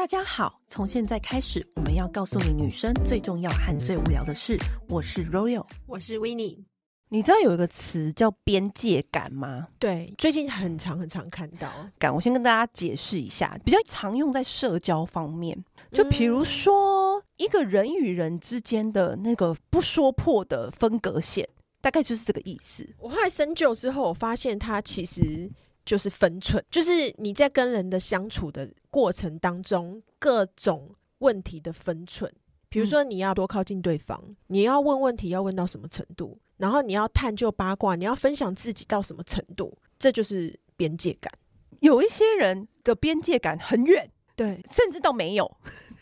大家好，从现在开始，我们要告诉你女生最重要和最无聊的事。我是 Royal，我是 Winnie。你知道有一个词叫边界感吗？对，最近很常很常看到。感，我先跟大家解释一下，比较常用在社交方面。就比如说，嗯、一个人与人之间的那个不说破的分隔线，大概就是这个意思。我后来深究之后，我发现它其实。就是分寸，就是你在跟人的相处的过程当中，各种问题的分寸。比如说，你要多靠近对方，嗯、你要问问题要问到什么程度，然后你要探究八卦，你要分享自己到什么程度，这就是边界感。有一些人的边界感很远，对，甚至都没有，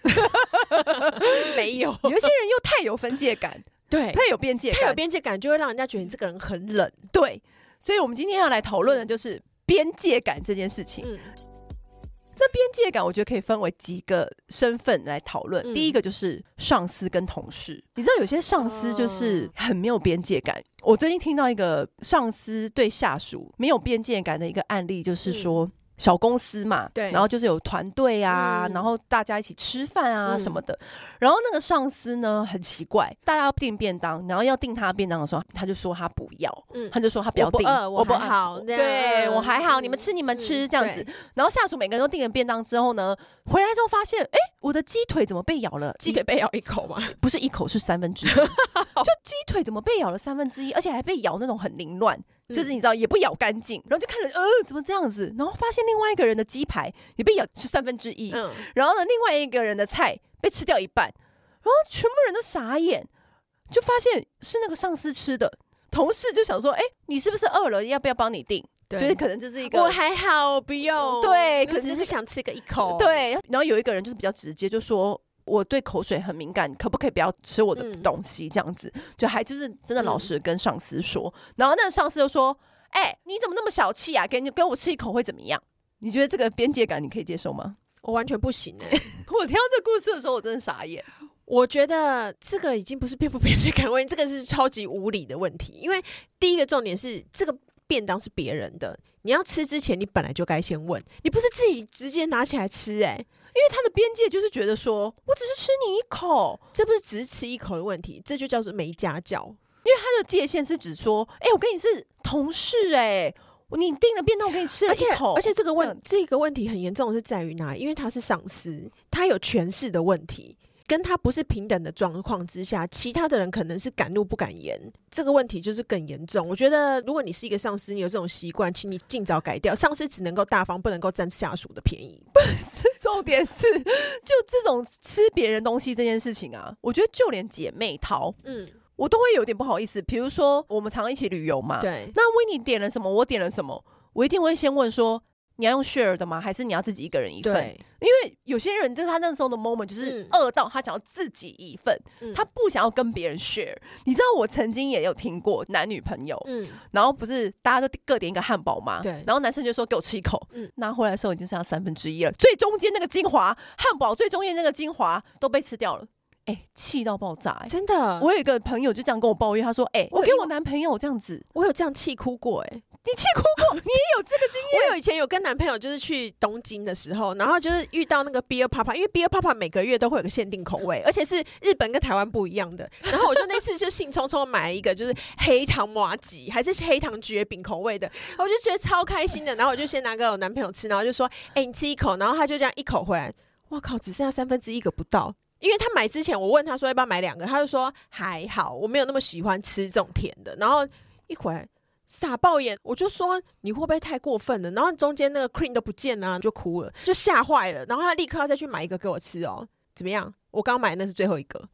没有。有一些人又太有分界感，对，太有边界感，太有边界感就会让人家觉得你这个人很冷。对，所以我们今天要来讨论的就是。边界感这件事情，嗯、那边界感我觉得可以分为几个身份来讨论。嗯、第一个就是上司跟同事，你知道有些上司就是很没有边界感。哦、我最近听到一个上司对下属没有边界感的一个案例，就是说。嗯小公司嘛，对，然后就是有团队啊，嗯、然后大家一起吃饭啊什么的。嗯、然后那个上司呢很奇怪，大家要订便当，然后要订他的便当的时候，他就说他不要，嗯、他就说他不要订，我不好，对我还好，你们吃你们吃这样子。然后下属每个人都订了便当之后呢，回来之后发现，哎，我的鸡腿怎么被咬了？鸡腿被咬一口吗？不是一口，是三分之一。就鸡腿怎么被咬了三分之一，而且还被咬那种很凌乱。就是你知道也不咬干净，然后就看着呃怎么这样子，然后发现另外一个人的鸡排也被咬是三分之一，嗯，然后呢另外一个人的菜被吃掉一半，然后全部人都傻眼，就发现是那个上司吃的，同事就想说，哎，你是不是饿了？要不要帮你订？对。就是可能就是一个我还好，不用，对，可只是想吃个一口，对，然后有一个人就是比较直接，就说。我对口水很敏感，可不可以不要吃我的东西？这样子，嗯、就还就是真的老实跟上司说。嗯、然后那个上司就说：“哎、欸，你怎么那么小气啊？给你给我吃一口会怎么样？你觉得这个边界感你可以接受吗？”我完全不行哎、欸！我听到这个故事的时候，我真的傻眼。我觉得这个已经不是边不边界感问题，这个是超级无理的问题。因为第一个重点是，这个便当是别人的，你要吃之前，你本来就该先问，你不是自己直接拿起来吃哎、欸。因为他的边界就是觉得说，我只是吃你一口，这不是只是吃一口的问题，这就叫做没家教。因为他的界限是指说，哎、欸，我跟你是同事、欸，哎，你订了便当，我给你吃了一口，而且，而且这个问这个问题很严重的是在于哪里？因为他是上司，他有权势的问题。跟他不是平等的状况之下，其他的人可能是敢怒不敢言，这个问题就是更严重。我觉得，如果你是一个上司，你有这种习惯，请你尽早改掉。上司只能够大方，不能够占下属的便宜。不是，重点是，就这种吃别人东西这件事情啊，我觉得就连姐妹淘，嗯，我都会有点不好意思。比如说，我们常一起旅游嘛，对，那 Winnie 点了什么，我点了什么，我一定会先问说。你要用 share 的吗？还是你要自己一个人一份？因为有些人就是他那时候的 moment 就是饿到他想要自己一份，嗯、他不想要跟别人 share。你知道我曾经也有听过男女朋友，嗯，然后不是大家都各点一个汉堡吗？对，然后男生就说给我吃一口，嗯，拿回来的时候已经剩下三分之一了，最中间那个精华汉堡最中间那个精华都被吃掉了，哎、欸，气到爆炸、欸！真的，我有一个朋友就这样跟我抱怨，他说：“哎、欸，我给我男朋友这样子，我有这样气哭过、欸，哎。”你气哭过？你也有这个经验？我有以前有跟男朋友就是去东京的时候，然后就是遇到那个 Beer Papa，因为 Beer Papa 每个月都会有个限定口味，而且是日本跟台湾不一样的。然后我就那次就兴冲冲买了一个，就是黑糖麻吉还是黑糖绝饼口味的，我就觉得超开心的。然后我就先拿给我男朋友吃，然后就说：“哎、欸，你吃一口。”然后他就这样一口回来，我靠，只剩下三分之一个不到。因为他买之前我问他说要不要买两个，他就说还好，我没有那么喜欢吃这种甜的。然后一回。傻爆眼，我就说你会不会太过分了？然后中间那个 cream 都不见了，就哭了，就吓坏了。然后他立刻要再去买一个给我吃哦，怎么样？我刚买那是最后一个。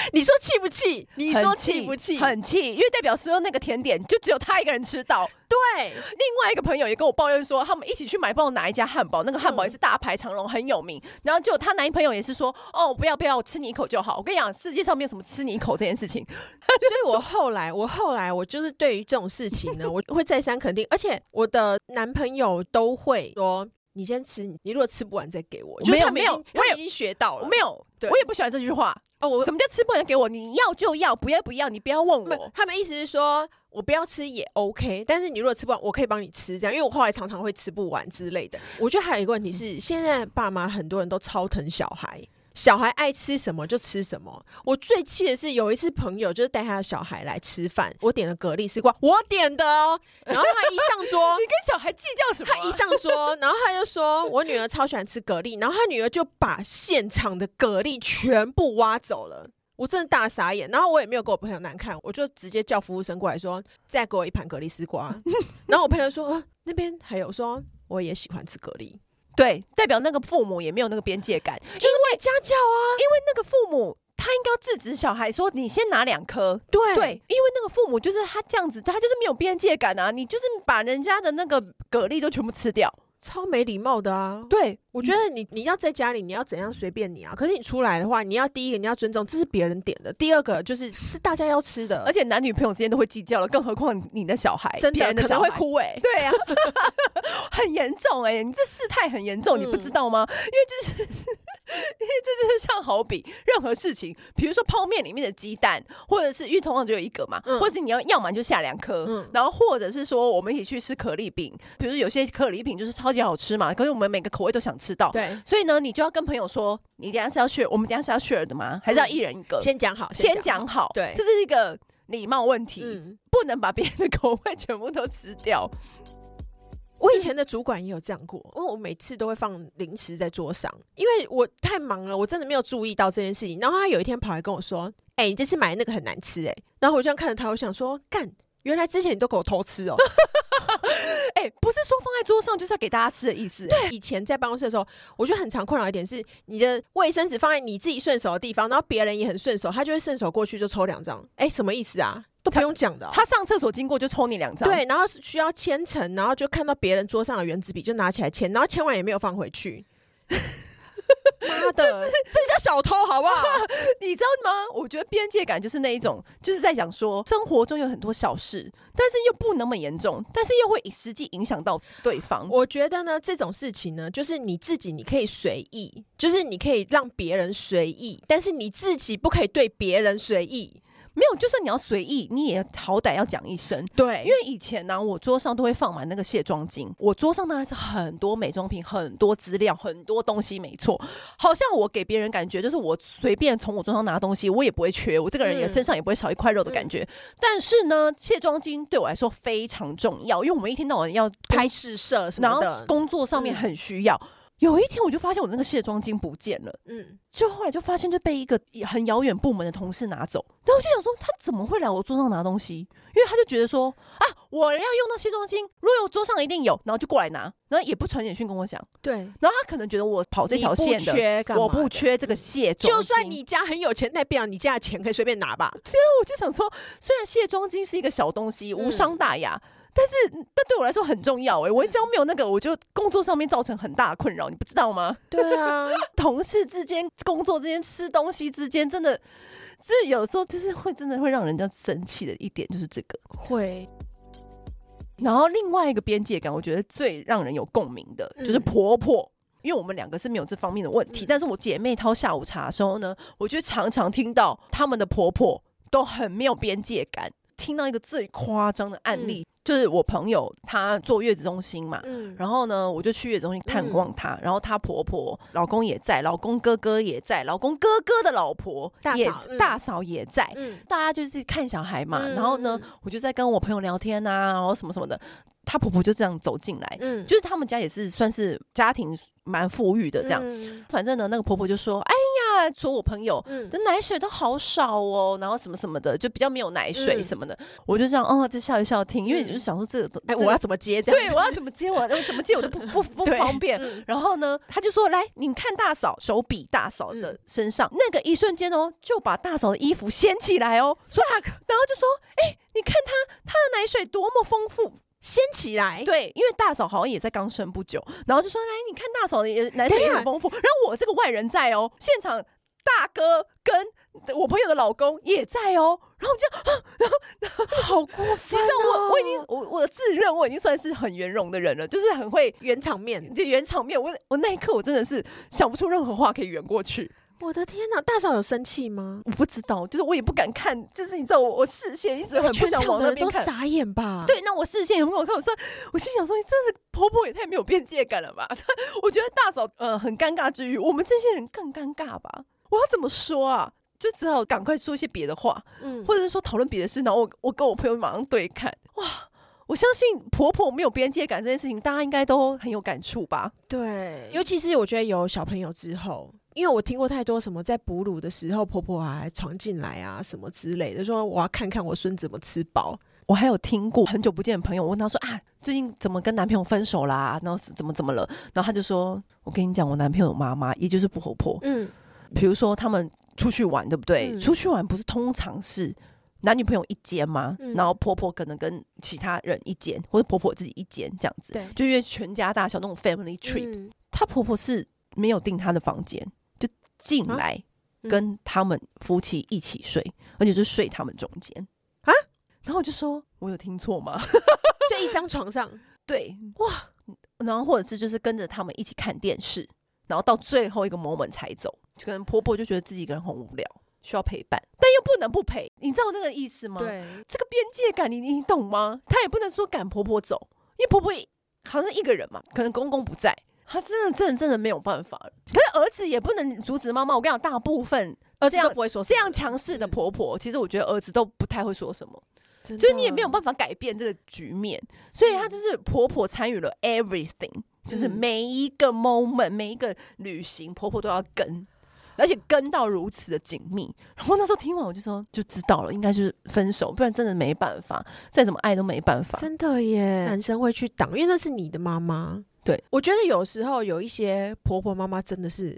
你说气不气？你说气不气？很气，因为代表说那个甜点就只有他一个人吃到。对，另外一个朋友也跟我抱怨说，他们一起去买不知道哪一家汉堡，那个汉堡也是大排长龙，很有名。然后就他男朋友也是说，哦，不要不要，我吃你一口就好。我跟你讲，世界上没有什么吃你一口这件事情。所以我后来，我后来，我就是对于这种事情呢，我会再三肯定，而且我的男朋友都会说。你先吃，你如果吃不完再给我。没有没有，我已经学到了。没有，对，我也不喜欢这句话。哦，我什么叫吃不完给我？你要就要，不要不要，你不要问我。他们意思是说，我不要吃也 OK，但是你如果吃不完，我可以帮你吃，这样，因为我后来常常会吃不完之类的。我觉得还有一个问题是，现在爸妈很多人都超疼小孩。小孩爱吃什么就吃什么。我最气的是有一次朋友就是带他的小孩来吃饭，我点了蛤蜊丝瓜，我点的哦。然后他一上桌，你跟小孩计较什么？他一上桌，然后他就说我女儿超喜欢吃蛤蜊，然后他女儿就把现场的蛤蜊全部挖走了。我真的大傻眼，然后我也没有给我朋友难看，我就直接叫服务生过来说再给我一盘蛤蜊丝瓜。然后我朋友说、啊、那边还有说我也喜欢吃蛤蜊。对，代表那个父母也没有那个边界感，因为家教啊，因为那个父母他应该要制止小孩说，你先拿两颗，对。对，因为那个父母就是他这样子，他就是没有边界感啊，你就是把人家的那个蛤蜊都全部吃掉。超没礼貌的啊！对，我觉得你你要在家里，你要怎样随便你啊。可是你出来的话，你要第一个你要尊重，这是别人点的；第二个就是是大家要吃的，而且男女朋友之间都会计较了，更何况你的小孩，真的人的可能会哭哎、欸。对啊，很严重哎、欸，你这事态很严重、嗯，你不知道吗？因为就是。因为这就是像好比任何事情，比如说泡面里面的鸡蛋，或者是因为通常只有一个嘛，嗯、或者是你要要么就下两颗、嗯，然后或者是说我们一起去吃可丽饼，比如说有些可丽饼就是超级好吃嘛，可是我们每个口味都想吃到，对，所以呢，你就要跟朋友说，你等下是要 share，我们等下是要 share 的吗？还是要一人一个？先讲好，先讲好，好，对，这是一个礼貌问题，嗯、不能把别人的口味全部都吃掉。我以前的主管也有这样过，因为我每次都会放零食在桌上，因为我太忙了，我真的没有注意到这件事情。然后他有一天跑来跟我说：“哎、欸，你这次买的那个很难吃。”哎，然后我这样看着他，我想说：“干，原来之前你都给我偷吃哦。”哎、欸，不是说放在桌上就是要给大家吃的意思。对，以前在办公室的时候，我觉得很常困扰一点是，你的卫生纸放在你自己顺手的地方，然后别人也很顺手，他就会顺手过去就抽两张。哎、欸，什么意思啊？都不用讲的、哦，他上厕所经过就抽你两张，对，然后是需要签成，然后就看到别人桌上的原子笔就拿起来签，然后签完也没有放回去。妈的，这个叫小偷好不好？你知道吗？我觉得边界感就是那一种，就是在讲说生活中有很多小事，但是又不那么严重，但是又会实际影响到对方。我觉得呢，这种事情呢，就是你自己你可以随意，就是你可以让别人随意，但是你自己不可以对别人随意。没有，就算你要随意，你也好歹要讲一声。对，因为以前呢、啊，我桌上都会放满那个卸妆巾。我桌上当然是很多美妆品、很多资料、很多东西，没错。好像我给别人感觉就是我随便从我桌上拿东西，我也不会缺。我这个人也身上也不会少一块肉的感觉。嗯、但是呢，卸妆巾对我来说非常重要，因为我们一天到晚要拍试摄什么的，然后工作上面很需要。嗯有一天我就发现我的那个卸妆巾不见了，嗯，就后来就发现就被一个很遥远部门的同事拿走，然后我就想说他怎么会来我桌上拿东西？因为他就觉得说啊，我要用到卸妆巾，如果有桌上一定有，然后就过来拿，然后也不传简讯跟我讲，对，然后他可能觉得我跑这条线的，的，我不缺这个卸妆，就算你家很有钱，那代表你家的钱可以随便拿吧？所以我就想说，虽然卸妆巾是一个小东西，无伤大雅。嗯但是，但对我来说很重要哎、欸！我只要没有那个，我就工作上面造成很大的困扰，你不知道吗？对啊，同事之间、工作之间、吃东西之间，真的，这有时候就是会真的会让人家生气的一点，就是这个会。然后另外一个边界感，我觉得最让人有共鸣的就是婆婆，嗯、因为我们两个是没有这方面的问题、嗯。但是我姐妹掏下午茶的时候呢，我就常常听到他们的婆婆都很没有边界感。听到一个最夸张的案例。嗯。就是我朋友，她坐月子中心嘛，嗯，然后呢，我就去月子中心探望她，嗯，然后她婆婆、老公也在，老公哥哥也在，老公哥哥的老婆也大嫂，嗯，大嫂也在，嗯，大家就是看小孩嘛，嗯，然后呢，我就在跟我朋友聊天啊，然后什么什么的。她婆婆就这样走进来，嗯，就是他们家也是算是家庭蛮富裕的这样，嗯，反正呢，那个婆婆就说：“哎呀，说我朋友的奶水都好少哦，然后什么什么的，就比较没有奶水什么的。嗯”我就这样，哦，就笑一笑听，因为你就想说这个，哎，我要怎么接？对，我要怎么接？我我怎么接？我都不不不 方便。然后呢，他就说：“来，你看大嫂，手比大嫂的身上，那个一瞬间哦，就把大嫂的衣服掀起来哦，唰，然后就说：哎，你看她，她的奶水多么丰富。”掀起来，对，因为大嫂好像也在刚生不久，然后就说：“来，你看大嫂的男生也很丰富。”然后我这个外人在哦，现场大哥跟我朋友的老公也在哦，然后我就啊，然后，然后好过分哦！我我已经我我自认我已经算是很圆融的人了，就是很会圆场面，就圆场面。我我那一刻我真的是想不出任何话可以圆过去。我的天哪，大嫂有生气吗？我不知道，就是我也不敢看，就是你知道我我视线一直很不想往那边看，都傻眼吧？对，那我视线也没有看，我说我心想说，你真的婆婆也太没有边界感了吧？我觉得大嫂呃很尴尬之余，我们这些人更尴尬吧？我要怎么说啊？就只好赶快说一些别的话，嗯，或者是说讨论别的事，然后我我跟我朋友马上对看，哇！我相信婆婆没有边界感这件事情，大家应该都很有感触吧？对，尤其是我觉得有小朋友之后，因为我听过太多什么在哺乳的时候，婆婆还闯进来啊什么之类的，说我要看看我孙子怎么吃饱。我还有听过很久不见的朋友，我问他说啊，最近怎么跟男朋友分手啦？然后是怎么怎么了？然后他就说，我跟你讲，我男朋友妈妈也就是婆婆，嗯，比如说他们出去玩，对不对？嗯、出去玩不是通常是。男女朋友一间吗？嗯、然后婆婆可能跟其他人一间，或者婆婆自己一间这样子。对，就因为全家大小那种 family trip，她、嗯、婆婆是没有订她的房间，就进来跟他们夫妻一起睡，啊、而且是睡他们中间啊。然后我就说，我有听错吗？睡一张床上？对，哇。然后或者是就是跟着他们一起看电视，然后到最后一个 moment 才走。可能婆婆就觉得自己一个人很无聊。需要陪伴，但又不能不陪，你知道那个意思吗？对，这个边界感你，你你懂吗？她也不能说赶婆婆走，因为婆婆好像一个人嘛，可能公公不在，他真的真的真的没有办法。可是儿子也不能阻止妈妈。我跟你讲，大部分儿子都不会说这样强势的婆婆，其实我觉得儿子都不太会说什么，就是你也没有办法改变这个局面，所以她就是婆婆参与了 everything，就是每一个 moment，每一个旅行，婆婆都要跟。而且跟到如此的紧密，然后那时候听完我就说就知道了，应该就是分手，不然真的没办法，再怎么爱都没办法。真的耶，男生会去挡，因为那是你的妈妈。对，我觉得有时候有一些婆婆妈妈真的是，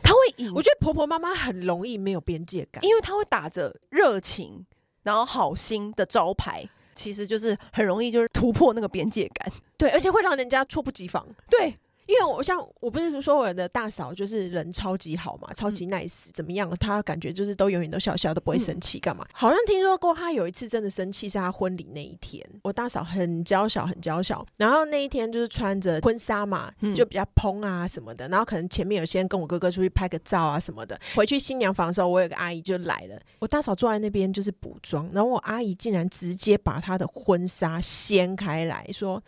她会以。我觉得婆婆妈妈很容易没有边界感，因为她会打着热情，然后好心的招牌，其实就是很容易就是突破那个边界感。对，而且会让人家猝不及防。对。因为我像我不是说我的大嫂就是人超级好嘛，超级 nice，怎么样？她感觉就是都永远都笑笑，都不会生气，干嘛？好像听说过她有一次真的生气，是她婚礼那一天。我大嫂很娇小，很娇小，然后那一天就是穿着婚纱嘛，就比较蓬啊什么的。然后可能前面有些人跟我哥哥出去拍个照啊什么的。回去新娘房的时候，我有个阿姨就来了。我大嫂坐在那边就是补妆，然后我阿姨竟然直接把她的婚纱掀开来说：“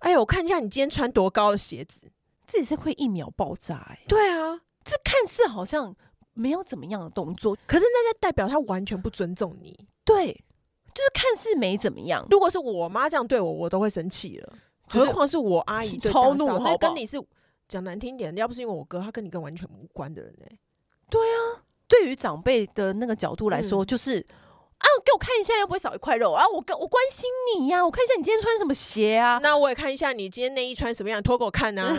哎呦，我看一下你今天穿多高的鞋子。”这也是会一秒爆炸哎、欸！对啊，这看似好像没有怎么样的动作，可是那就代表他完全不尊重你。对，就是看似没怎么样。如果是我妈这样对我，我都会生气了，何况是我阿姨超怒，那跟你是讲难听点，要不是因为我哥，他跟你跟完全无关的人哎、欸。对啊，对于长辈的那个角度来说，就是。嗯啊，给我看一下，又不会少一块肉啊！我跟我关心你呀、啊，我看一下你今天穿什么鞋啊？那我也看一下你今天内衣穿什么样，脱给我看啊！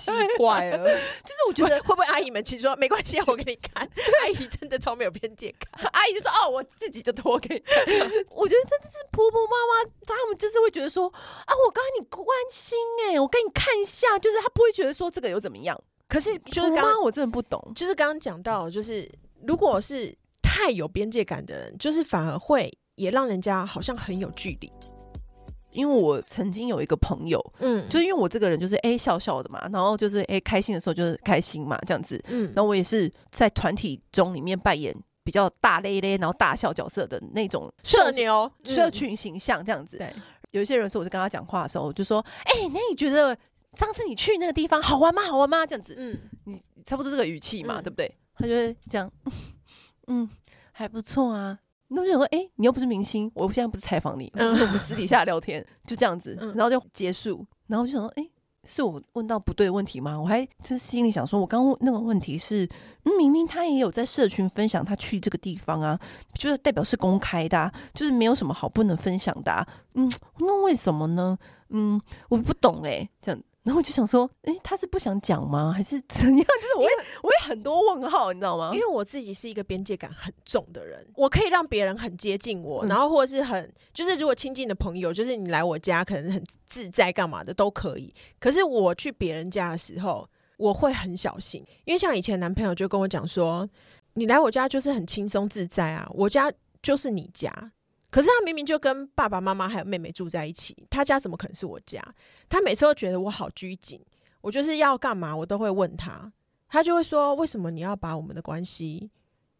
奇怪了，就是我觉得会不会阿姨们其实说没关系，我给你看。阿姨真的超没有边界感，阿姨就说哦，我自己就脱给你看。我觉得真的是婆婆妈妈，他们就是会觉得说啊，我刚才你关心哎、欸，我给你看一下，就是他不会觉得说这个又怎么样。可是就是刚刚我真的不懂，就是刚刚讲到，就是如果是。太有边界感的人，就是反而会也让人家好像很有距离。因为我曾经有一个朋友，嗯，就是因为我这个人就是哎、欸、笑笑的嘛，然后就是哎、欸、开心的时候就是开心嘛，这样子，嗯，然后我也是在团体中里面扮演比较大咧咧，然后大笑角色的那种社牛社群形象这样子。对，有一些人说，我在跟他讲话的时候，我就说，哎、欸，那你觉得上次你去那个地方好玩吗？好玩吗？这样子，嗯，你差不多这个语气嘛，嗯、对不对？他就会这样，嗯。还不错啊，那我就想说，哎、欸，你又不是明星，我现在不是采访你，我们私底下聊天，就这样子，然后就结束，然后我就想说，哎、欸，是我问到不对的问题吗？我还就是心里想说，我刚问那个问题是，嗯，明明他也有在社群分享他去这个地方啊，就是代表是公开的、啊，就是没有什么好不能分享的、啊，嗯，那为什么呢？嗯，我不懂哎、欸，这样。然后我就想说，哎、欸，他是不想讲吗？还是怎样？就是我会，我会很多问号，你知道吗？因为我自己是一个边界感很重的人，我可以让别人很接近我，嗯、然后或者是很，就是如果亲近的朋友，就是你来我家，可能很自在，干嘛的都可以。可是我去别人家的时候，我会很小心，因为像以前男朋友就跟我讲说，你来我家就是很轻松自在啊，我家就是你家。可是他明明就跟爸爸妈妈还有妹妹住在一起，他家怎么可能是我家？他每次都觉得我好拘谨，我就是要干嘛，我都会问他。他就会说：“为什么你要把我们的关系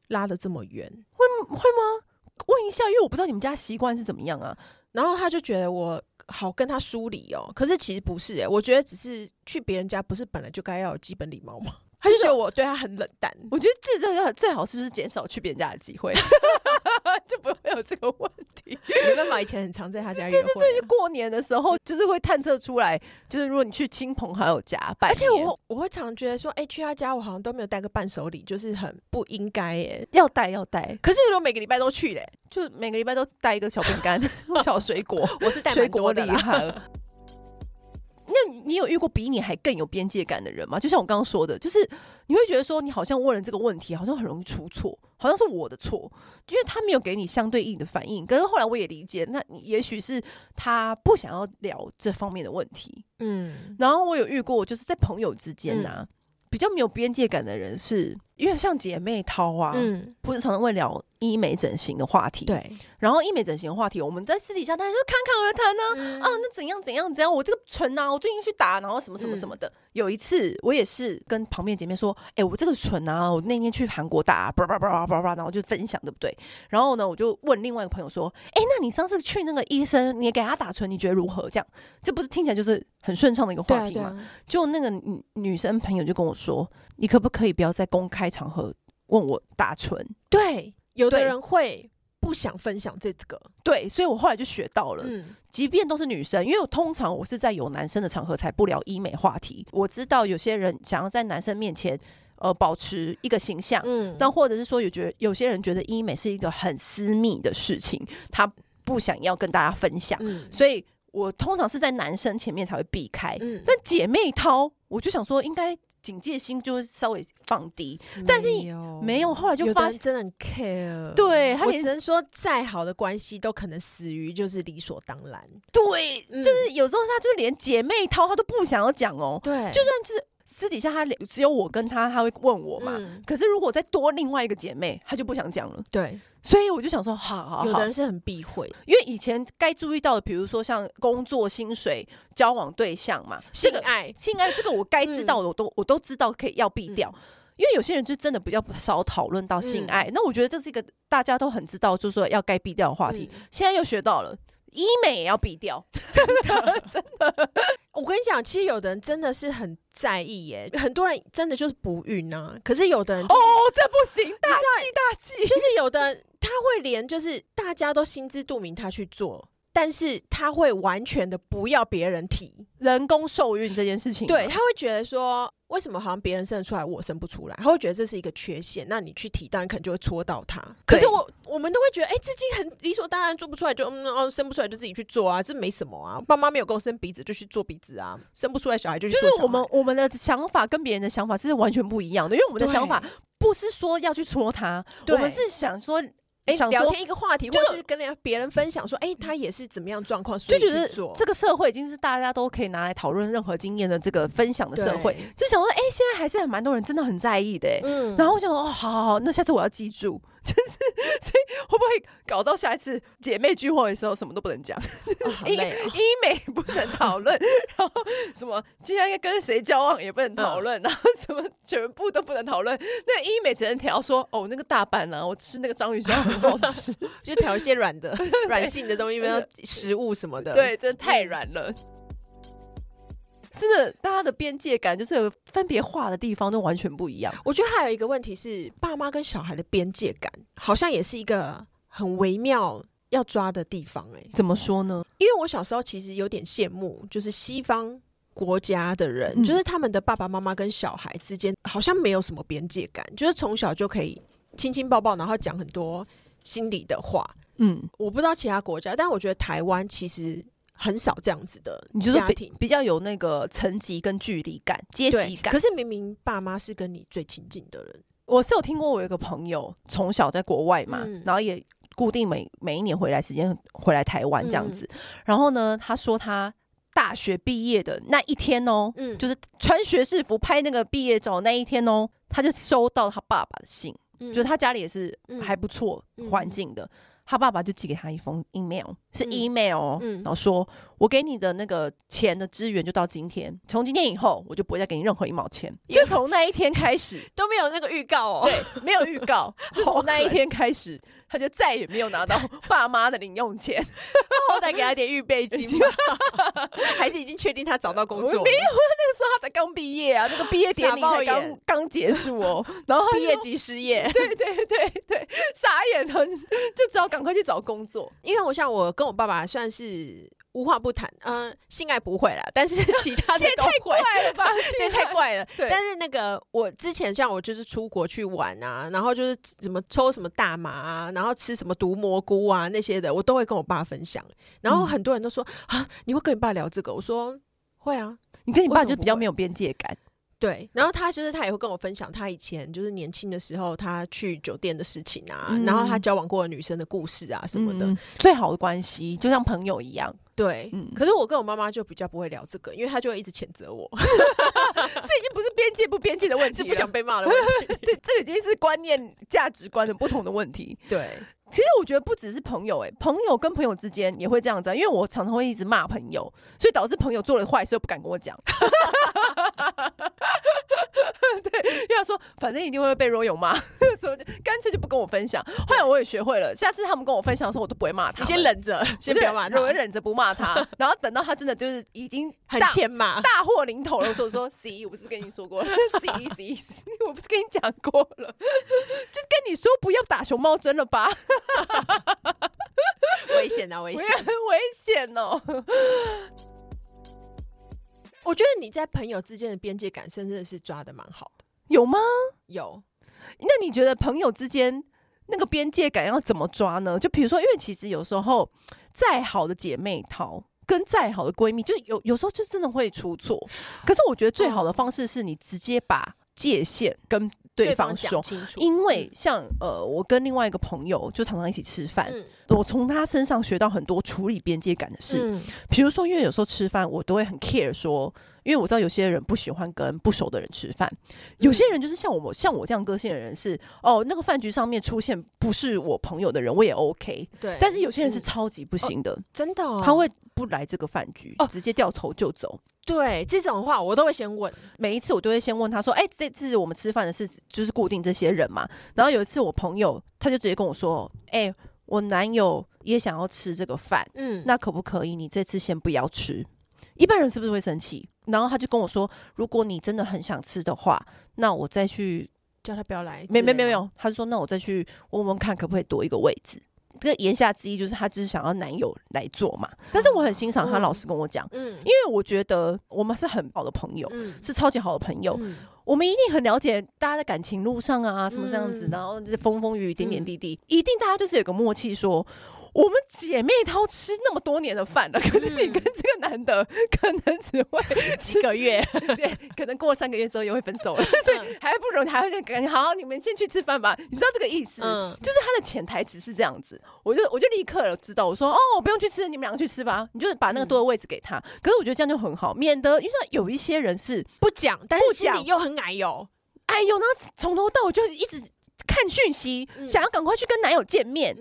拉得这么远？会会吗？问一下，因为我不知道你们家习惯是怎么样啊。”然后他就觉得我好跟他疏离哦，可是其实不是诶、欸，我觉得只是去别人家，不是本来就该要有基本礼貌吗？他就觉得我对他很冷淡，我觉得这这最好是不是减少去别人家的机会，就不会有这个问题。没办法，以前很常在他家约会、啊。这这这过年的时候，就是会探测出来，就是如果你去亲朋好友家，而且我我会常觉得说，哎、欸，去他家我好像都没有带个伴手礼，就是很不应该耶，要带要带。可是如果每个礼拜都去嘞，就每个礼拜都带一个小饼干、小水果，我是带水果礼盒。那你有遇过比你还更有边界感的人吗？就像我刚刚说的，就是你会觉得说，你好像问了这个问题，好像很容易出错，好像是我的错，因为他没有给你相对应的反应。可是后来我也理解，那也许是他不想要聊这方面的问题。嗯，然后我有遇过，就是在朋友之间呐、啊，嗯、比较没有边界感的人是，是因为像姐妹淘啊，嗯，不是常常会聊。医美整形的话题，对，然后医美整形的话题，我们在私底下大家就侃侃而谈呢。啊，那怎样怎样怎样？我这个唇啊，我最近去打，然后什么什么什么的。有一次，我也是跟旁边姐妹说，哎，我这个唇啊，我那天去韩国打，叭叭叭叭叭叭，然后就分享，对不对？然后呢，我就问另外一个朋友说，哎，那你上次去那个医生，你给他打唇，你觉得如何？这样，这不是听起来就是很顺畅的一个话题吗？就那个女女生朋友就跟我说，你可不可以不要再公开场合问我打唇？对。有的人会不想分享这个，对，所以我后来就学到了，嗯，即便都是女生，因为我通常我是在有男生的场合才不聊医美话题。我知道有些人想要在男生面前，呃，保持一个形象，嗯，但或者是说有觉得有些人觉得医美是一个很私密的事情，他不想要跟大家分享，嗯，所以我通常是在男生前面才会避开。嗯，但姐妹掏，我就想说应该。警戒心就稍微放低，但是没有，后来就发现真的很 care。对，他只能说，再好的关系都可能死于就是理所当然。对，就是有时候他就连姐妹掏他都不想要讲哦。对，就算是私底下他只有我跟他，他会问我嘛。可是如果再多另外一个姐妹，他就不想讲了。对。所以我就想说，好好好，有的人是很避讳，因为以前该注意到的，比如说像工作、薪水、交往对象嘛，性爱、性爱，这个我该知道的，我都我都知道，可以要避掉。因为有些人就真的比较少讨论到性爱，那我觉得这是一个大家都很知道，就是说要该避掉的话题。现在又学到了。医美也要避掉，真 的真的。我跟你讲，其实有的人真的是很在意耶，很多人真的就是不孕啊。可是有的人、就是、哦，这不行，大忌大忌。就是有的人他会连就是大家都心知肚明他去做，但是他会完全的不要别人提人工受孕这件事情。对，他会觉得说。为什么好像别人生得出来，我生不出来？他会觉得这是一个缺陷。那你去提，当然可能就会戳到他。可是我我们都会觉得，哎、欸，自己很理所当然做不出来就，就嗯哦，生不出来就自己去做啊，这没什么啊。爸妈没有给我生鼻子，就去做鼻子啊。生不出来小孩就去做。就是我们我们的想法跟别人的想法是完全不一样的，因为我们的想法不是说要去戳他，我们是想说。哎，欸、聊天一个话题，或者是跟人家别人分享说，哎、欸，他也是怎么样状况，就觉得这个社会已经是大家都可以拿来讨论任何经验的这个分享的社会，就想说，哎、欸，现在还是有蛮多人真的很在意的、然后我就说，哦，好好好，那下次我要记住。就是，所以会不会搞到下一次姐妹聚会的时候什么都不能讲？医医美不能讨论，然后什么今天跟谁交往也不能讨论，然后什么全部都不能讨论。那医美只能调说哦，那个大阪呢，我吃那个章鱼烧很好吃，就调一些软的、软性的东西，比如食物什么的。对，真的太软了。真的，大家的边界感就是分别画的地方都完全不一样。我觉得还有一个问题是，爸妈跟小孩的边界感好像也是一个很微妙要抓的地方。哎，怎么说呢？因为我小时候其实有点羡慕，就是西方国家的人，嗯、就是他们的爸爸妈妈跟小孩之间好像没有什么边界感，就是从小就可以亲亲抱抱，然后讲很多心里的话。嗯，我不知道其他国家，但我觉得台湾其实。很少这样子的家庭，你就是比，比较有那个层级跟距离感、阶级感。可是明明爸妈是跟你最亲近的人，我是有听过，我有一个朋友从小在国外嘛，嗯、然后也固定每每一年回来时间回来台湾这样子。嗯、然后呢，他说他大学毕业的那一天哦，嗯，就是穿学士服拍那个毕业照那一天哦，他就收到他爸爸的信。嗯、就是他家里也是还不错环境的。他爸爸就寄给他一封 email，是 email，、哦嗯嗯、然后说：“我给你的那个钱的支援就到今天，从今天以后我就不会再给你任何一毛钱。”就从那一天开始 都没有那个预告哦，对，没有预告，就从那一天开始，他就再也没有拿到爸妈的零用钱，后来给他点预备金吧还是已经确定他找到工作？没有，那个时候他才刚毕业啊，那个毕业典礼才刚刚结束哦，然后毕业即失业，对对对对，傻眼了，就只好赶快去找工作。因为我像我跟我爸爸算是无话不谈，嗯、呃，性爱不会啦，但是 其他的都会。太怪了吧？对，太怪了。对，但是那个我之前像我就是出国去玩啊，然后就是怎么抽什么大麻啊，然后吃什么毒蘑菇啊那些的，我都会跟我爸分享。然后很多人都说、嗯、啊，你会跟你爸聊这个？我说会啊，你跟你爸就比较没有边界感。对，然后他就是他也会跟我分享他以前就是年轻的时候他去酒店的事情啊，嗯、然后他交往过的女生的故事啊什么的，嗯、最好的关系就像朋友一样。对，嗯，可是我跟我妈妈就比较不会聊这个，因为她就会一直谴责我，这已经不是边界不边界的问题，是不想被骂的问题。对，这已经是观念、价值观的不同的问题。对，其实我觉得不只是朋友、欸，哎，朋友跟朋友之间也会这样子，因为我常常会一直骂朋友，所以导致朋友做了坏事又不敢跟我讲。对，因为他说反正一定会被罗勇骂，所以干脆就不跟我分享。后来我也学会了，下次他们跟我分享的时候，我都不会骂他。你先忍着，先不要骂他，我会忍着不骂他。然后等到他真的就是已经很欠骂、大祸临头了，时候说 C，我是不是跟你说过了？C C C，我不是跟你讲过了？就跟你说不要打熊猫针了吧？危险啊！危险，危险哦！我觉得你在朋友之间的边界感，真的是抓的蛮好的。有吗？有。那你觉得朋友之间那个边界感要怎么抓呢？就比如说，因为其实有时候再好的姐妹淘跟再好的闺蜜，就有有时候就真的会出错。可是我觉得最好的方式是你直接把界限跟对方说。因为像呃，我跟另外一个朋友就常常一起吃饭。嗯我从他身上学到很多处理边界感的事，嗯，比如说，因为有时候吃饭我都会很 care 说，因为我知道有些人不喜欢跟不熟的人吃饭，有些人就是像我像我这样个性的人是，哦，那个饭局上面出现不是我朋友的人我也 OK，对，但是有些人是超级不行的，嗯哦，真的，哦，他会不来这个饭局，哦，直接掉头就走。对，这种话我都会先问，每一次我都会先问他说，哎，这次我们吃饭的是就是固定这些人嘛？然后有一次我朋友他就直接跟我说，哎。我男友也想要吃这个饭，嗯，那可不可以？你这次先不要吃。一般人是不是会生气？然后他就跟我说，如果你真的很想吃的话，那我再去叫他不要来。没没没有，他就说那我再去问问看，可不可以多一个位置。这个言下之意就是她只是想要男友来做嘛。但是我很欣赏她老实跟我讲，嗯，因为我觉得我们是很好的朋友，嗯，是超级好的朋友。嗯我们一定很了解大家的感情路上啊，什么这样子，然后这风风雨雨、点点滴滴，一定大家就是有个默契说。我们姐妹淘吃那么多年的饭了，可是你跟这个男的 可能只会几个月，对，可能过了三个月之后又会分手了，所以还不容易，还会感觉好，你们先去吃饭吧。你知道这个意思？嗯，就是他的潜台词是这样子，我就我就立刻知道，我说哦，我不用去吃，你们两个去吃吧，你就把那个多的位置给他。可是我觉得这样就很好，免得因为有一些人是不讲，但是心里又很矮油，矮油，然后从头到尾就是一直看讯息，想要赶快去跟男友见面。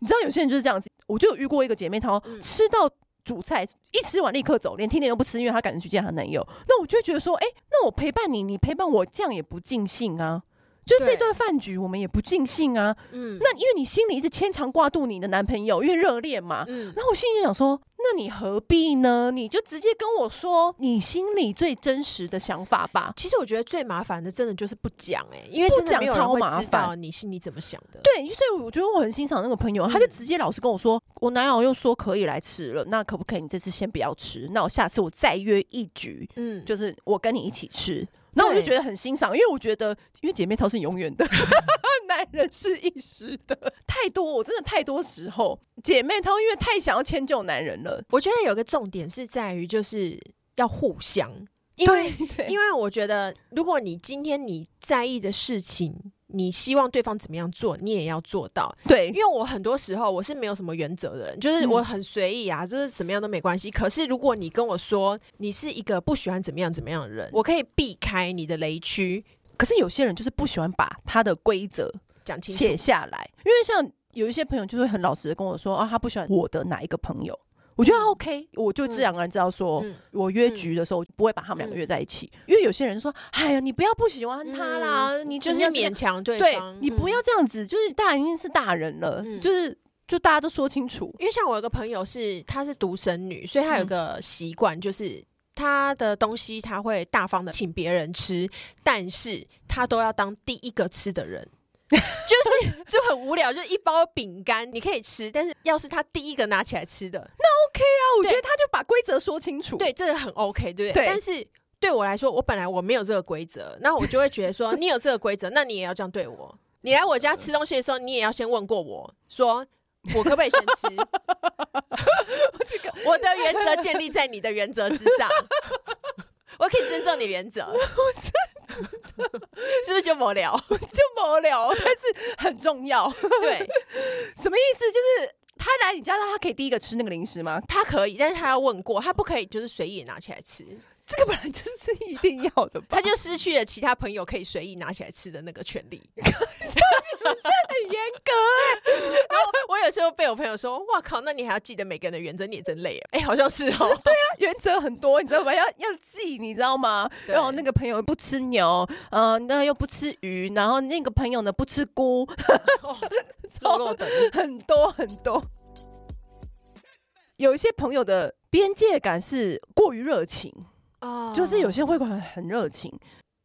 嗯。你知道有些人就是这样子，我就有遇过一个姐妹淘，嗯、吃到主菜一吃完立刻走，连甜点都不吃，因为她赶着去见她男友。那我就觉得说，哎、欸，那我陪伴你，你陪伴我，这样也不尽兴啊。就这顿饭局，我们也不尽兴啊。嗯，那因为你心里一直牵肠挂肚你的男朋友，因为热恋嘛。嗯，然后我心里就想说，那你何必呢？你就直接跟我说你心里最真实的想法吧。其实我觉得最麻烦的，真的就是不讲哎、欸，因为不讲超麻烦。你心里怎么想的？对，所以我觉得我很欣赏那个朋友，他就直接老实跟我说，嗯、我男友又说可以来吃了，那可不可以？你这次先不要吃，那我下次我再约一局，嗯，就是我跟你一起吃。那我就觉得很欣赏，因为我觉得，因为姐妹淘是永远的，男人是一时的。太多，我真的太多时候，姐妹淘因为太想要迁就男人了。我觉得有个重点是在于，就是要互相，因为因为我觉得，如果你今天你在意的事情。你希望对方怎么样做，你也要做到。对，因为我很多时候我是没有什么原则的人，就是我很随意啊，就是怎么样都没关系。可是如果你跟我说你是一个不喜欢怎么样怎么样的人，我可以避开你的雷区。可是有些人就是不喜欢把他的规则讲清楚，写下来。因为像有一些朋友就会很老实的跟我说啊，他不喜欢我的哪一个朋友。我觉得 OK，我就自然而然知道说，我约局的时候不会把他们两个约在一起，因为有些人说，哎呀，你不要不喜欢他啦，你就是勉强。对方，你不要这样子，就是大人已经是大人了，就是就大家都说清楚。因为像我有个朋友是，她是独生女，所以她有个习惯，就是她的东西她会大方的请别人吃，但是她都要当第一个吃的人。就是就很无聊，就是一包饼干你可以吃，但是要是他第一个拿起来吃的，那 OK 啊，我觉得他就把规则说清楚，对，这个很 OK，对不对？但是对我来说，我本来我没有这个规则，那我就会觉得说，你有这个规则，那你也要这样对我。你来我家吃东西的时候，你也要先问过我说，我可不可以先吃？我的原则建立在你的原则之上，我可以尊重你原则。是 不是就无聊？就无聊，但是很重要。对，什么意思？就是他来你家，他可以第一个吃那个零食吗？他可以，但是他要问过，他不可以就是随意拿起来吃。这个本来就是一定要的吧？他就失去了其他朋友可以随意拿起来吃的那个权利。很严格哎、欸，然后我有时候被我朋友说：“哇靠，那你还要记得每个人的原则，你也真累啊！”哎、欸，好像是哦。对啊，原则很多，你知道吗？要要记，你知道吗？然后那个朋友不吃牛，嗯、呃，那又不吃鱼，然后那个朋友呢不吃菇，超多的很多很多。有一些朋友的边界感是过于热情。哦，就是有些会馆很热情，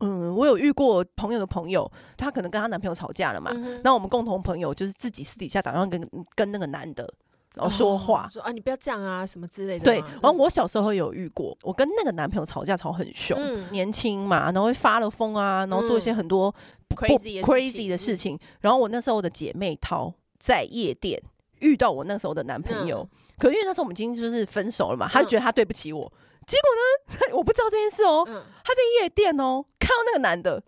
嗯，我有遇过朋友的朋友，她可能跟她男朋友吵架了嘛，那、嗯、我们共同朋友就是自己私底下打算跟跟那个男的然后说话，哦、说啊你不要这样啊什么之类的。对，然后我小时候有遇过，我跟那个男朋友吵架吵很凶，嗯、年轻嘛，然后会发了疯啊，然后做一些很多 crazy crazy 的事情。然后我那时候的姐妹淘在夜店遇到我那时候的男朋友，嗯、可因为那时候我们已经就是分手了嘛，他就觉得他对不起我。结果呢？我不知道这件事哦。嗯、他在夜店哦，看到那个男的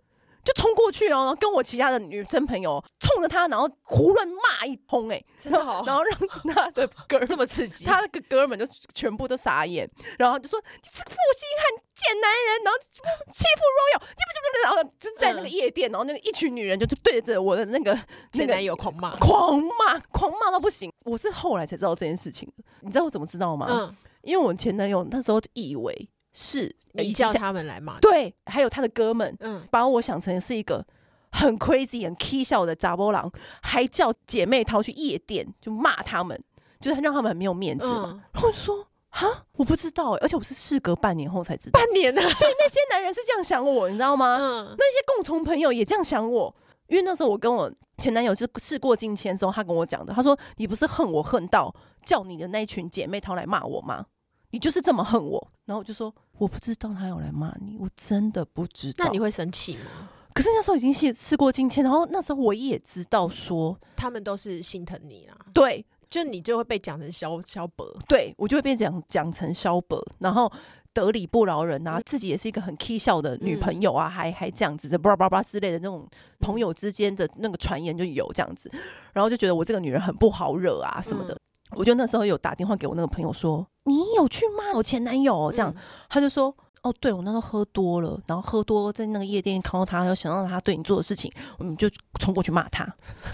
就冲过去哦，然后跟我其他的女生朋友冲着他，然后胡乱骂一通，哎，真的好，然后让他的 哥这么刺激，他那个哥们就全部都傻眼，然后就说你是负心汉贱男人，然后欺负 Royal，你不就然后就在那个夜店，然后那个一群女人就就对着我的那个那个男友狂骂，狂骂，狂骂到不行。我是后来才知道这件事情的，你知道我怎么知道吗？嗯。因为我前男友那时候以为是你叫他们来骂，对，还有他的哥们，嗯，把我想成是一个很 crazy、很 k 笑的杂波郎，还叫姐妹淘去夜店就骂他们，就是让他们很没有面子嘛。嗯、然后说啊，我不知道，而且我是事隔半年后才知道，半年呢、啊，所以那些男人是这样想我，你知道吗？嗯，那些共同朋友也这样想我，因为那时候我跟我前男友就是事过境迁之后，他跟我讲的，他说你不是恨我恨到。叫你的那群姐妹淘来骂我吗？你就是这么恨我？然后我就说我不知道他要来骂你，我真的不知道。那你会生气吗？可是那时候已经事事过境迁，然后那时候我也知道说他们都是心疼你啦。对，就你就会被讲成萧萧伯，对我就会被讲讲成萧伯，然后得理不饶人啊，自己也是一个很 k 笑的女朋友啊，嗯、还还这样子的，叭叭叭之类的那种朋友之间的那个传言就有这样子，然后就觉得我这个女人很不好惹啊什么的。嗯我就那时候有打电话给我那个朋友说，你有去骂我前男友？这样，他就说，哦，对，我那时候喝多了，然后喝多在那个夜店看到他，又想到他对你做的事情，我们就冲过去骂他，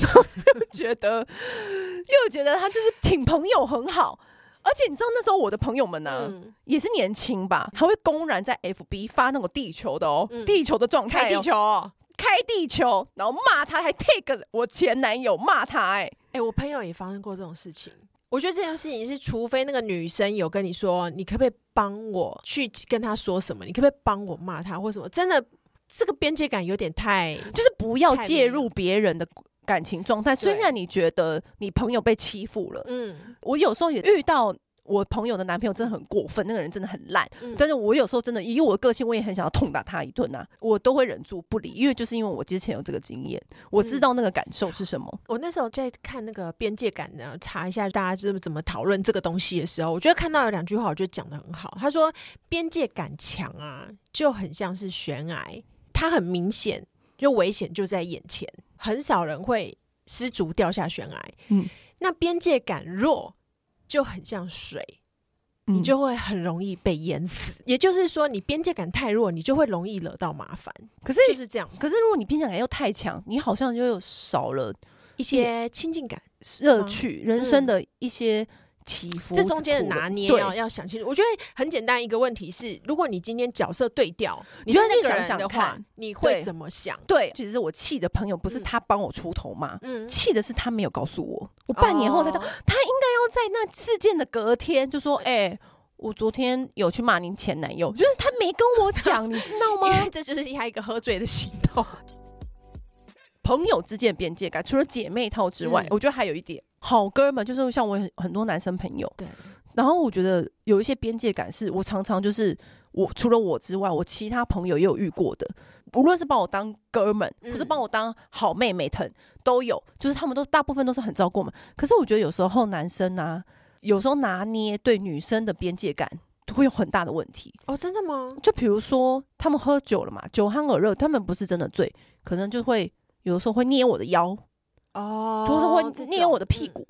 又觉得又觉得他就是挺朋友很好，而且你知道那时候我的朋友们呢，也是年轻吧，还会公然在 FB 发那种地球的哦，地球的状态，开地球，开地球，然后骂他，还 take 我前男友骂他，哎，哎，我朋友也发生过这种事情。我觉得这件事情是，除非那个女生有跟你说，你可不可以帮我去跟她说什么？你可不可以帮我骂她或什么？真的，这个边界感有点太，就是不要介入别人的感情状态。虽然你觉得你朋友被欺负了，嗯，我有时候也遇到。我朋友的男朋友真的很过分，那个人真的很烂。嗯、但是我有时候真的以我的个性，我也很想要痛打他一顿呐、啊，我都会忍住不理，因为就是因为我之前有这个经验，我知道那个感受是什么。嗯、我那时候在看那个边界感呢，查一下大家是怎么讨论这个东西的时候，我觉得看到了两句话，我觉得讲得很好。他说边界感强啊，就很像是悬崖，它很明显，就危险就在眼前，很少人会失足掉下悬崖。嗯，那边界感弱。就很像水，你就会很容易被淹死。也就是说，你边界感太弱，你就会容易惹到麻烦。可是就是这样。可是如果你边界感又太强，你好像就又少了一些亲近感、乐趣、人生的一些。起伏，这中间的拿捏要要想清楚。我觉得很简单，一个问题是，如果你今天角色对调，你是那个人的话，你会怎么想？对，其实我气的朋友不是他帮我出头嘛，嗯，气的是他没有告诉我，我半年后才知道，他应该要在那事件的隔天就说，哎，我昨天有去骂您前男友，就是他没跟我讲，你知道吗？这就是他一个喝醉的行动。朋友之间的边界感，除了姐妹套之外，我觉得还有一点。好哥们就是像我很多男生朋友，对。然后我觉得有一些边界感，是我常常就是我除了我之外，我其他朋友也有遇过的。无论是把我当哥们，或是把我当好妹妹疼，都有。就是他们都大部分都是很照顾我们。可是我觉得有时候男生啊，有时候拿捏对女生的边界感会有很大的问题。哦，真的吗？就比如说他们喝酒了嘛，酒酣耳热，他们不是真的醉，可能就会有的时候会捏我的腰。哦，就是会捏我的屁股，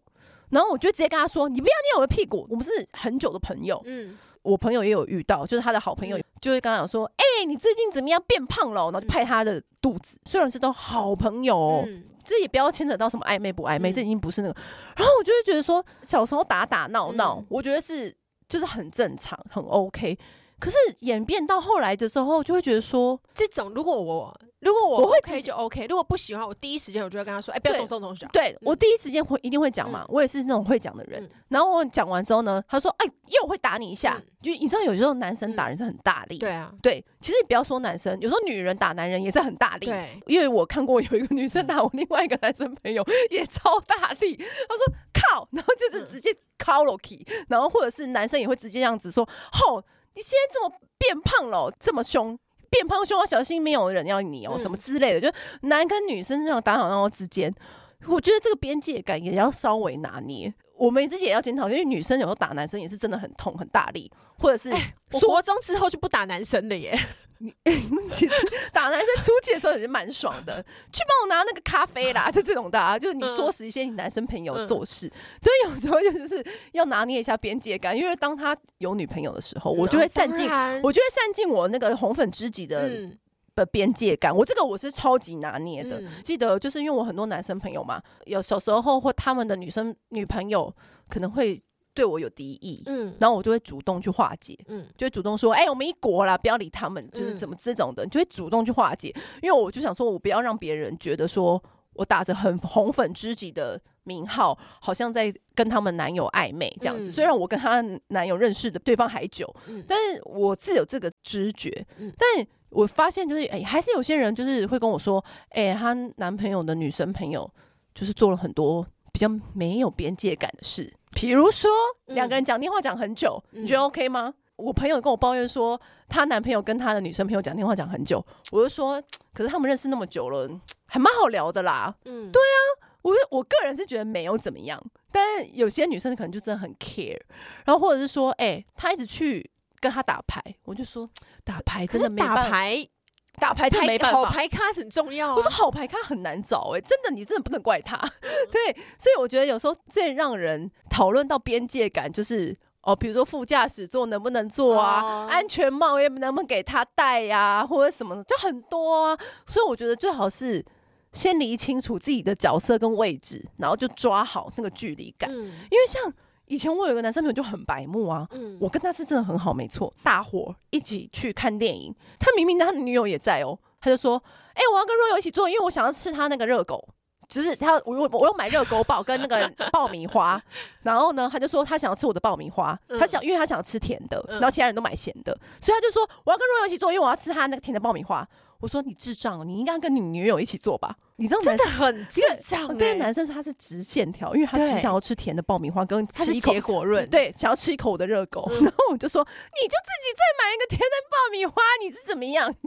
然后我就直接跟他说：“你不要捏我的屁股，我们是很久的朋友。”嗯，我朋友也有遇到，就是他的好朋友就会跟他讲说：“哎，你最近怎么样变胖了？”然后就拍他的肚子。虽然是都好朋友，这也不要牵扯到什么暧昧不暧昧，这已经不是那个。然后我就会觉得说，小时候打打闹闹，我觉得是就是很正常，很 OK。可是演变到后来的时候，就会觉得说，这种如果我。如果我 OK 就 OK，如果不喜欢，我第一时间我就会跟他说：“哎，不要动手动脚。”对，我第一时间会一定会讲嘛，我也是那种会讲的人。然后我讲完之后呢，他说：“哎，又会打你一下。”就你知道，有时候男生打人是很大力。对啊，对，其实你不要说男生，有时候女人打男人也是很大力。对，因为我看过有一个女生打我另外一个男生朋友 也超大力，他说：“靠！”然后就是直接靠了 key，然后或者是男生也会直接这样子说：“吼，你现在这么变胖了，这么凶。”变胖凶，要小心没有人要你哦，什么之类的，就男跟女生这样打打闹闹之间，我觉得这个边界感也要稍微拿捏。我们自己也要检讨，因为女生有时候打男生也是真的很痛很大力，或者是我国中之后就不打男生了耶。其实打男生初期的时候也是蛮爽的，去帮我拿那个咖啡啦，就 这种的，啊，就是你唆使一些你男生朋友做事，所以有时候就是要拿捏一下边界感，因为当他有女朋友的时候，我就会善尽，我就会善尽我那个红粉知己的的边界感，我这个我是超级拿捏的。记得就是因为我很多男生朋友嘛，有小时候或他们的女生女朋友可能会。对我有敌意，嗯，然后我就会主动去化解，嗯，就会主动说，哎、欸，我们一国啦，不要理他们，就是怎么这种的，就会主动去化解，因为我就想说，我不要让别人觉得说我打着很红粉知己的名号，好像在跟他们男友暧昧这样子。虽然我跟她男友认识的对方还久，但是我是有这个知觉，但我发现就是，哎，还是有些人就是会跟我说，哎，她男朋友的女生朋友就是做了很多比较没有边界感的事。比如说，两个人讲电话讲很久，嗯、你觉得 OK 吗？我朋友跟我抱怨说，她男朋友跟她的女生朋友讲电话讲很久，我就说，可是他们认识那么久了，还蛮好聊的啦。嗯，对啊，我我个人是觉得没有怎么样，但有些女生可能就真的很 care，然后或者是说，哎、欸，他一直去跟他打牌，我就说打牌真的没办法。打牌他没办法，好牌咖很重要啊。我说好牌咖很难找哎、欸，真的，你真的不能怪他。对，所以我觉得有时候最让人讨论到边界感，就是哦，比如说副驾驶座能不能坐啊，安全帽也能不能给他戴呀，或者什么的，就很多啊。所以我觉得最好是先理清楚自己的角色跟位置，然后就抓好那个距离感，因为像。以前我有一个男生朋友就很白目啊，嗯、我跟他是真的很好，没错，大伙一起去看电影，他明明他的女友也在哦，他就说，哎、欸，我要跟若友一起坐，因为我想要吃他那个热狗，就是他我我我要买热狗堡跟那个爆米花，然后呢，他就说他想要吃我的爆米花，嗯、他想因为他想吃甜的，然后其他人都买咸的，所以他就说我要跟若友一起做，因为我要吃他那个甜的爆米花。我说你智障，你应该跟你女友一起做吧。你知道真的很智障，欸，对，男生他是直线条，因为他只想要吃甜的爆米花跟吃一口结果润，对，想要吃一口我的热狗。嗯、然后我就说，你就自己再买一个甜的爆米花，你是怎么样？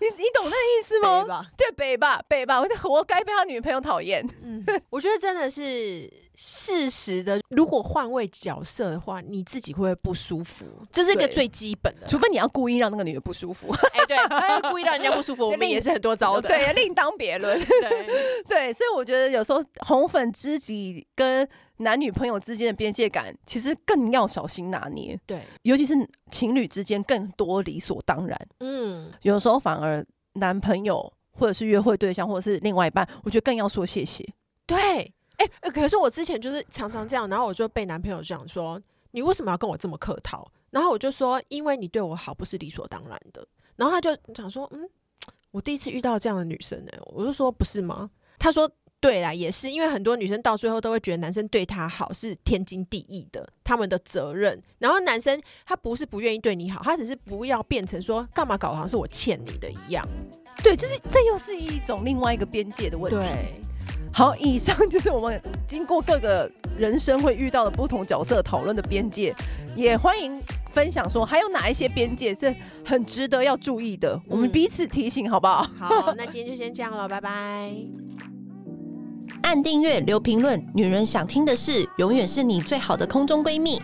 你你懂那意思吗？吧对，北吧，北吧，我活该被他女朋友讨厌。嗯，我觉得真的是事实的。如果换位角色的话，你自己会不会不舒服？这是一个最基本的，除非你要故意让那个女的不舒服。哎，欸、对，故意让人家不舒服，我们也是很多招的。对，另当。别论。对 对，所以我觉得有时候红粉知己跟男女朋友之间的边界感，其实更要小心拿捏。对，尤其是情侣之间，更多理所当然。嗯，有时候反而男朋友或者是约会对象，或者是另外一半，我觉得更要说谢谢。对，哎、欸，可是我之前就是常常这样，然后我就被男朋友讲说：“你为什么要跟我这么客套？”然后我就说：“因为你对我好不是理所当然的。”然后他就讲说：“嗯，我第一次遇到这样的女生呢。”我就说：“不是吗？”他说。对啦，也是因为很多女生到最后都会觉得男生对她好是天经地义的，他们的责任。然后男生他不是不愿意对你好，他只是不要变成说干嘛搞好像是我欠你的一样。对，就是这又是一种另外一个边界的问题。对，好，以上就是我们经过各个人生会遇到的不同角色讨论的边界，也欢迎分享说还有哪一些边界是很值得要注意的，嗯、我们彼此提醒好不好？好，那今天就先这样了，拜拜。按订阅，留评论，女人想听的事，永远是你最好的空中闺蜜。